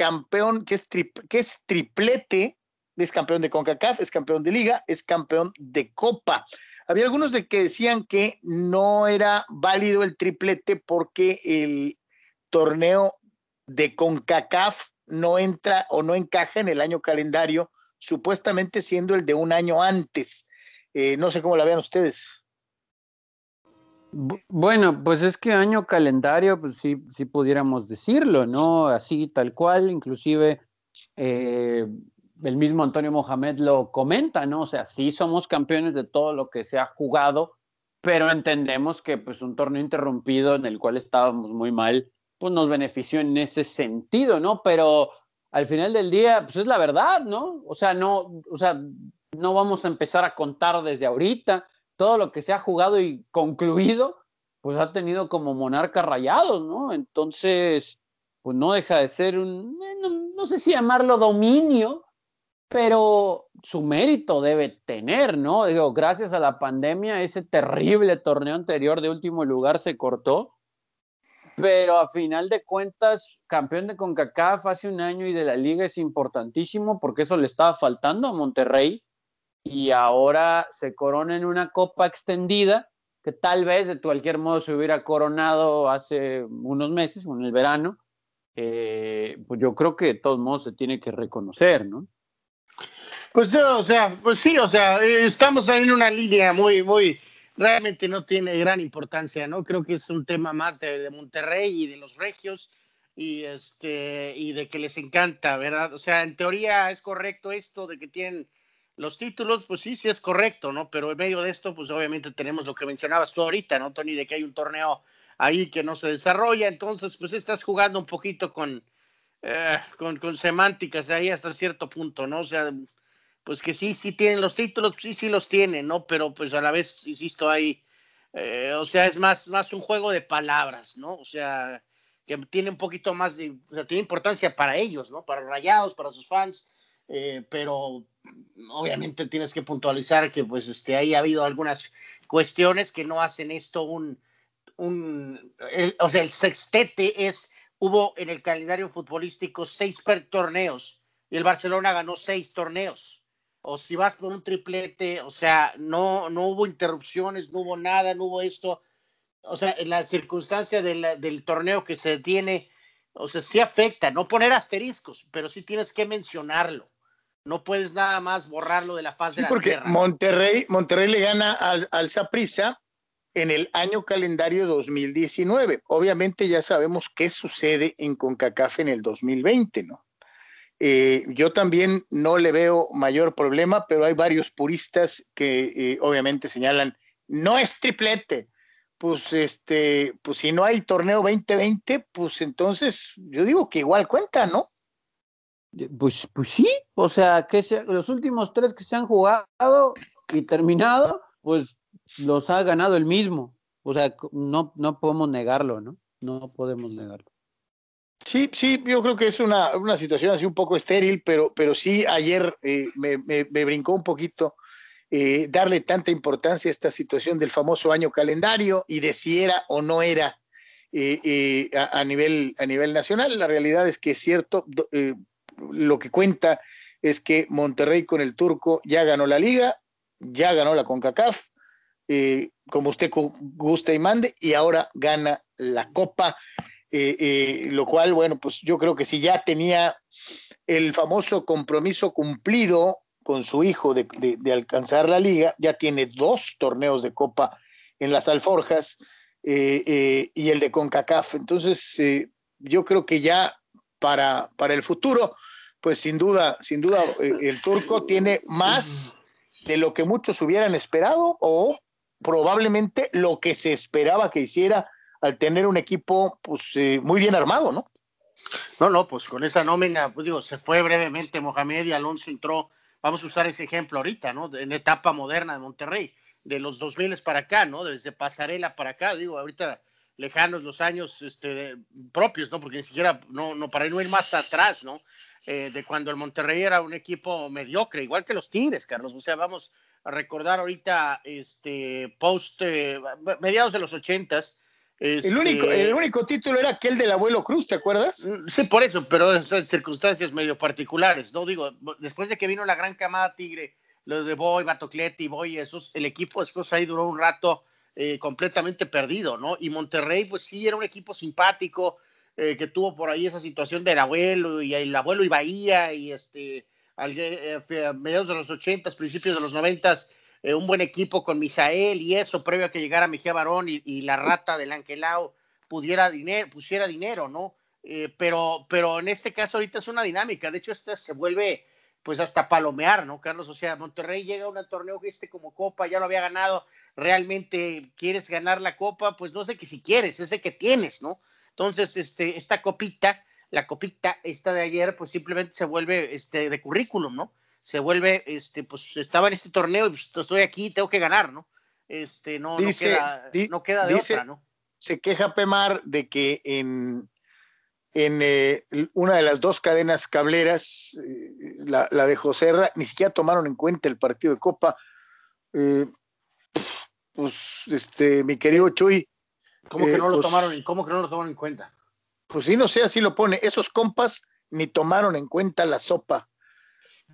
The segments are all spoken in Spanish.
campeón, que es, que es triplete, es campeón de CONCACAF, es campeón de liga, es campeón de copa. Había algunos de que decían que no era válido el triplete porque el torneo de CONCACAF no entra o no encaja en el año calendario, supuestamente siendo el de un año antes. Eh, no sé cómo la vean ustedes. Bueno, pues es que año calendario, pues sí, sí pudiéramos decirlo, ¿no? Así tal cual, inclusive eh, el mismo Antonio Mohamed lo comenta, ¿no? O sea, sí somos campeones de todo lo que se ha jugado, pero entendemos que pues un torneo interrumpido en el cual estábamos muy mal, pues nos benefició en ese sentido, ¿no? Pero al final del día, pues es la verdad, ¿no? O sea, no, o sea, no vamos a empezar a contar desde ahorita todo lo que se ha jugado y concluido, pues ha tenido como monarca rayados, ¿no? Entonces, pues no deja de ser un, no, sé si llamarlo dominio, pero su mérito debe tener, ¿no? Digo, gracias a la pandemia, ese terrible torneo anterior de último lugar se cortó, pero a final de cuentas, campeón de CONCACAF hace un año y de la liga es importantísimo porque eso le estaba faltando a Monterrey y ahora se corona en una copa extendida que tal vez de cualquier modo se hubiera coronado hace unos meses, en el verano, eh, pues yo creo que de todos modos se tiene que reconocer, ¿no? Pues, o sea, pues sí, o sea, eh, estamos en una línea muy, muy, realmente no tiene gran importancia, ¿no? Creo que es un tema más de, de Monterrey y de los regios y, este, y de que les encanta, ¿verdad? O sea, en teoría es correcto esto de que tienen los títulos, pues sí, sí es correcto, ¿no? Pero en medio de esto, pues obviamente tenemos lo que mencionabas tú ahorita, ¿no, Tony? De que hay un torneo ahí que no se desarrolla, entonces pues estás jugando un poquito con, eh, con, con, semánticas ahí hasta cierto punto, ¿no? O sea, pues que sí, sí tienen los títulos, sí, sí los tienen, ¿no? Pero pues a la vez, insisto, ahí, eh, o sea, es más, más un juego de palabras, ¿no? O sea, que tiene un poquito más de, o sea, tiene importancia para ellos, ¿no? Para Rayados, para sus fans, eh, pero obviamente tienes que puntualizar que pues este, ahí ha habido algunas cuestiones que no hacen esto un, un o sea, el sextete es, hubo en el calendario futbolístico seis torneos y el Barcelona ganó seis torneos. O si vas por un triplete, o sea, no, no hubo interrupciones, no hubo nada, no hubo esto. O sea, en la circunstancia del torneo que se tiene, o sea, sí afecta, no poner asteriscos, pero sí tienes que mencionarlo no puedes nada más borrarlo de la faz de la porque Monterrey, Monterrey le gana al, al en el año calendario 2019. Obviamente ya sabemos qué sucede en CONCACAF en el 2020, ¿no? Eh, yo también no le veo mayor problema, pero hay varios puristas que eh, obviamente señalan, no es triplete. Pues este, pues si no hay torneo 2020, pues entonces yo digo que igual cuenta, ¿no? Pues, pues sí, o sea, que los últimos tres que se han jugado y terminado, pues los ha ganado el mismo. O sea, no, no podemos negarlo, ¿no? No podemos negarlo. Sí, sí, yo creo que es una, una situación así un poco estéril, pero, pero sí ayer eh, me, me, brincó un poquito eh, darle tanta importancia a esta situación del famoso año calendario y de si era o no era eh, a, nivel, a nivel nacional. La realidad es que es cierto, lo que cuenta es que Monterrey con el turco ya ganó la liga, ya ganó la CONCACAF, eh, como usted gusta y mande, y ahora gana la Copa, eh, eh, lo cual, bueno, pues yo creo que si ya tenía el famoso compromiso cumplido con su hijo de, de alcanzar la liga, ya tiene dos torneos de Copa en las alforjas y el de CONCACAF. Entonces, yo creo que ya para, para el futuro, pues sin duda, sin duda, eh, el turco tiene más de lo que muchos hubieran esperado o probablemente lo que se esperaba que hiciera al tener un equipo pues eh, muy bien armado, ¿no? No, no, pues con esa nómina, pues digo, se fue brevemente Mohamed y Alonso entró, vamos a usar ese ejemplo ahorita, ¿no? En etapa moderna de Monterrey, de los 2000 para acá, ¿no? Desde Pasarela para acá, digo, ahorita lejanos los años este, propios, ¿no? Porque ni siquiera, no, no, para no ir más atrás, ¿no? Eh, de cuando el Monterrey era un equipo mediocre, igual que los Tigres, Carlos. O sea, vamos a recordar ahorita, este, post, eh, mediados de los ochentas, el, único, el este único título era aquel del abuelo Cruz, ¿te acuerdas? Mm, sí, por eso, pero son circunstancias medio particulares, ¿no? Digo, después de que vino la gran camada Tigre, los de Boy, Batocletti, Boy, esos, el equipo después ahí duró un rato eh, completamente perdido, ¿no? Y Monterrey, pues sí, era un equipo simpático, eh, que tuvo por ahí esa situación del abuelo y el abuelo y Bahía y este, eh, a mediados de los ochentas, principios de los noventas, eh, un buen equipo con Misael y eso, previo a que llegara Mejía Barón y, la rata del Angelao pudiera dinero, pusiera dinero, ¿no? Pero, pero en este caso ahorita es una dinámica, de hecho esta se vuelve pues hasta palomear, ¿no, Carlos? O sea, Monterrey llega a un torneo que este como copa, ya lo había ganado, realmente quieres ganar la copa, pues no sé que si quieres, es que tienes, ¿no? Entonces, este, esta copita, la copita esta de ayer, pues simplemente se vuelve este, de currículum, ¿no? se vuelve, este, pues estaba en este torneo y pues, estoy aquí, tengo que ganar, ¿no? Este, no, no, queda, no queda de otra, ¿no? Se queja Pemar de que en, en eh, una de las dos cadenas cableras, eh, la, de José ni siquiera tomaron en cuenta el partido de Copa. Eh, pues, este, mi querido Chuy. ¿Cómo que no lo pues tomaron? ¿Y cómo que no lo tomaron en cuenta? Pues sí, no sé, así lo pone. Esos compas ni tomaron en cuenta la sopa.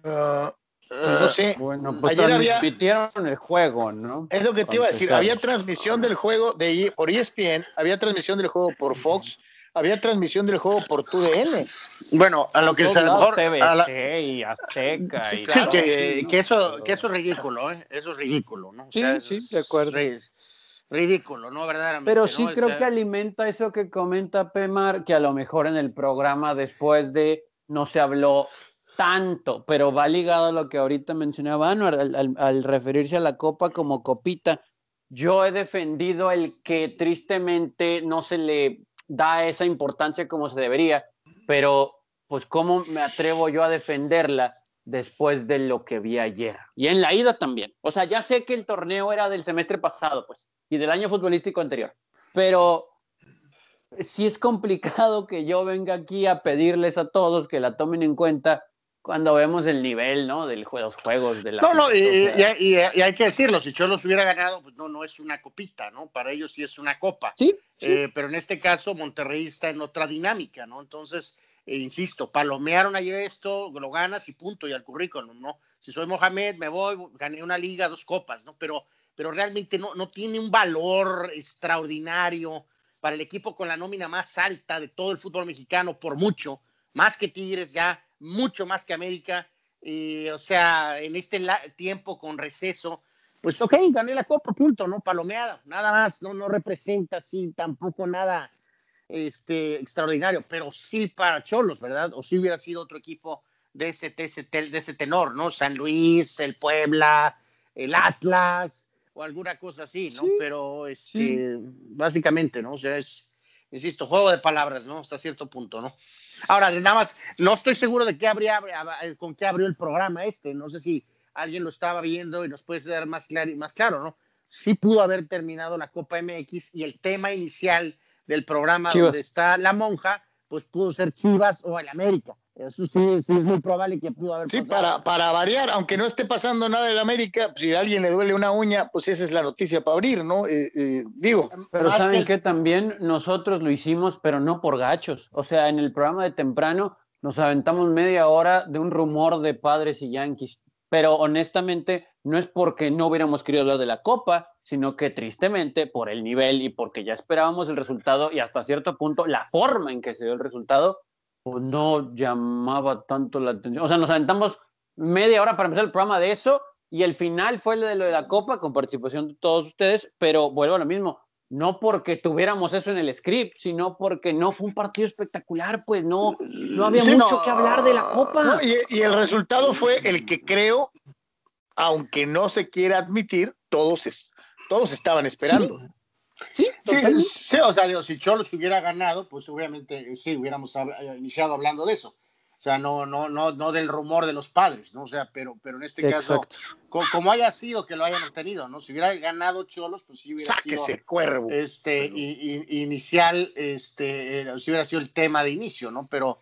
Ah, pues no sé. Bueno, pues Ayer había. el juego, ¿no? Es lo que te iba a decir. Había transmisión del juego de, por ESPN, había transmisión del juego por Fox, había transmisión del juego por TUDN. Bueno, a lo que es a lo mejor. TVC y Azteca. Sí, y que, que, eso, que eso es ridículo, ¿eh? Eso es ridículo, ¿no? sí, sí, de acuerdo. Es ridículo, ¿no? Verdaderamente. Pero sí creo que alimenta eso que comenta Pemar, que a lo mejor en el programa después de no se habló tanto, pero va ligado a lo que ahorita mencionaba al, al, referirse a la copa como copita. Yo he defendido el que tristemente no se le da esa importancia como se debería, pero pues cómo me atrevo yo a defenderla después de lo que vi ayer. Y en la ida también. O sea, ya sé que el torneo era del semestre pasado, pues, y del año futbolístico anterior, pero sí es complicado que yo venga aquí a pedirles a todos que la tomen en cuenta cuando vemos el nivel, ¿no? De los juegos de la. No, no, y, hay que decirlo, si Cholos hubiera ganado, pues no, no es una copita, ¿no? Para ellos sí es una copa. Sí. Eh, pero en este caso, Monterrey está en otra dinámica, ¿no? Entonces, eh, insisto, palomearon ayer esto, lo ganas y punto, y al currículum, ¿no? Si soy Mohamed, me voy, gané una liga, dos copas, ¿no? Pero, pero realmente no, no tiene un valor extraordinario para el equipo con la nómina más alta de todo el fútbol mexicano, por mucho, más que Tigres ya mucho más que América. o sea, en este tiempo con receso, pues ok, gané la copa, punto, ¿no? Palomeada, nada más, no, no representa así tampoco nada este, extraordinario, pero sí para Cholos, ¿verdad? O si hubiera sido otro equipo de ese, de ese, tenor, ¿no? San Luis, el Puebla, el Atlas, o alguna cosa así, ¿no? pero este, básicamente, ¿no? O sea, es, insisto, juego de palabras, ¿no? Hasta cierto punto, ¿no? Ahora, nada más, no estoy seguro de qué habría, eh, con qué abrió el programa este. No sé si alguien lo estaba viendo y nos puede dar más claro, más claro, ¿no? Sí pudo haber terminado la Copa MX y el tema inicial del programa donde está la monja, pues pudo ser Chivas o el América. Eso sí, sí es muy probable que pudo haber Sí, para, para variar, aunque no esté pasando nada en América, si a alguien le duele una uña, pues esa es la noticia para abrir, ¿no? Eh, eh, digo. Pero saben que... también nosotros lo hicimos, pero no por gachos. O sea, en el programa de temprano nos aventamos media hora de un rumor de padres y yanquis. Pero honestamente, no es porque no hubiéramos querido hablar de la Copa, sino que tristemente, por el nivel y porque ya esperábamos el resultado y hasta cierto punto la forma en que se dio el resultado, pues, no llamaba tanto la atención. O sea, nos aventamos media hora para empezar el programa de eso y el final fue lo de lo de la Copa con participación de todos ustedes, pero vuelvo a lo mismo, no porque tuviéramos eso en el script, sino porque no fue un partido espectacular, pues no, no había mucho que hablar de la Copa. y, el resultado fue el que creo, aunque no se quiera admitir, todos, todos estaban esperando. Sí, sí, o sea, si Cholos hubiera ganado, pues obviamente sí, hubiéramos iniciado hablando de eso. O sea, no, no, no, no del rumor de los padres, ¿no? O sea, pero, pero en este caso, como, haya sido que lo hayan obtenido, ¿no? Si hubiera ganado Cholos, pues sí hubiera sido. cuervo. Este, inicial, este, eh, si hubiera sido el tema de inicio, ¿no? Pero,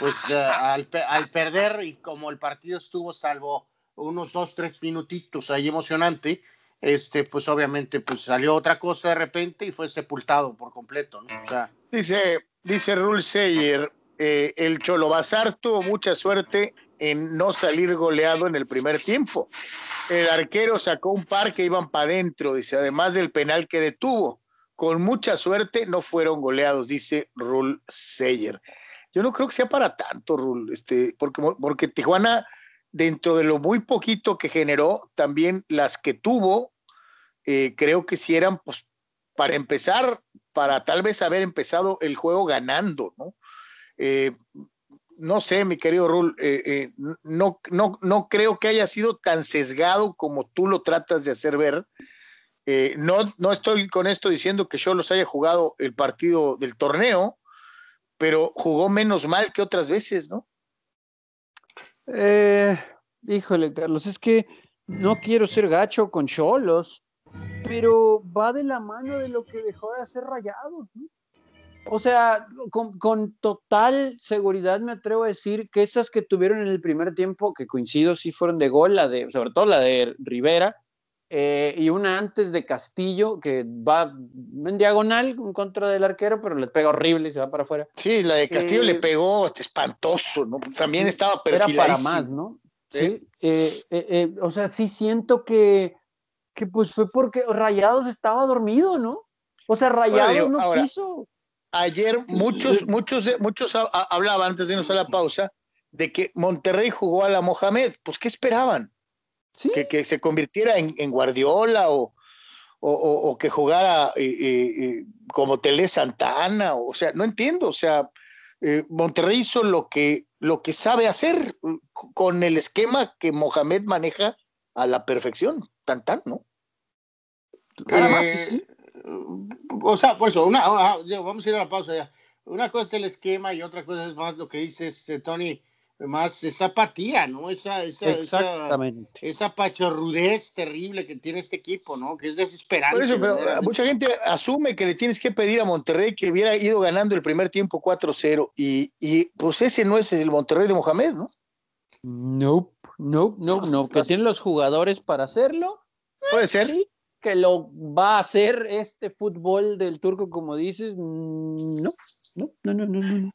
pues eh, al, al perder y como el partido estuvo salvo unos dos, tres minutitos ahí emocionante, este, pues obviamente pues salió otra cosa de repente y fue sepultado por completo, ¿no? O sea, dice, dice Rul Seyer, eh, el Cholo Bazar tuvo mucha suerte en no salir goleado en el primer tiempo. El arquero sacó un par que iban para adentro, dice, además del penal que detuvo. Con mucha suerte no fueron goleados, dice Rul Seyer. Yo no creo que sea para tanto, Rul, este, porque, porque Tijuana, dentro de lo muy poquito que generó, también las que tuvo, eh, creo que si eran, pues, para empezar, para tal vez haber empezado el juego ganando, ¿no? Eh, no sé, mi querido Rul, eh, no, no, no creo que haya sido tan sesgado como tú lo tratas de hacer ver. No, no estoy con esto diciendo que yo los haya jugado el partido del torneo, pero jugó menos mal que otras veces, ¿no? Híjole, Carlos, es que no quiero ser gacho con Cholos, pero va de la mano de lo que dejó de hacer rayados. O sea, con, total seguridad me atrevo a decir que esas que tuvieron en el primer tiempo, que coincido, sí fueron de gol, la de, sobre todo la de Rivera, eh, y una antes de Castillo, que va en diagonal en contra del arquero, pero le pega horrible y se va para afuera. Sí, la de Castillo le eh, pegó espantoso, ¿no? También estaba perfiladísimo. Era para más, ¿no? Sí. Eh, o sea, sí siento que, que pues fue porque Rayados estaba dormido, ¿no? O sea, Rayados no quiso ayer muchos, muchos, muchos hablaban antes de irnos a la pausa de que Monterrey jugó a la Mohamed. Pues, ¿qué esperaban? Que, que, se convirtiera en, Guardiola o, o, que jugara eh, eh, eh, como Tele Santana. O sea, no entiendo. O sea, Monterrey hizo lo que, lo que sabe hacer con el esquema que Mohamed maneja a la perfección. Tan, tan, ¿no? Nada más o sea, por eso, una, vamos a ir a la pausa ya. Una cosa es el esquema y otra cosa es más lo que dices, Tony, más esa apatía, ¿no? Esa, esa, Exactamente. esa, pachorrudez terrible que tiene este equipo, ¿no? Que es desesperante. Por eso, pero mucha gente asume que le tienes que pedir a Monterrey que hubiera ido ganando el primer tiempo 4-0 y, y pues ese no es el Monterrey de Mohamed, ¿no? No, no, no, no, que tienen los jugadores para hacerlo. Puede ser que lo va a hacer este fútbol del turco, como dices, mm, no, no, no, no, no. no.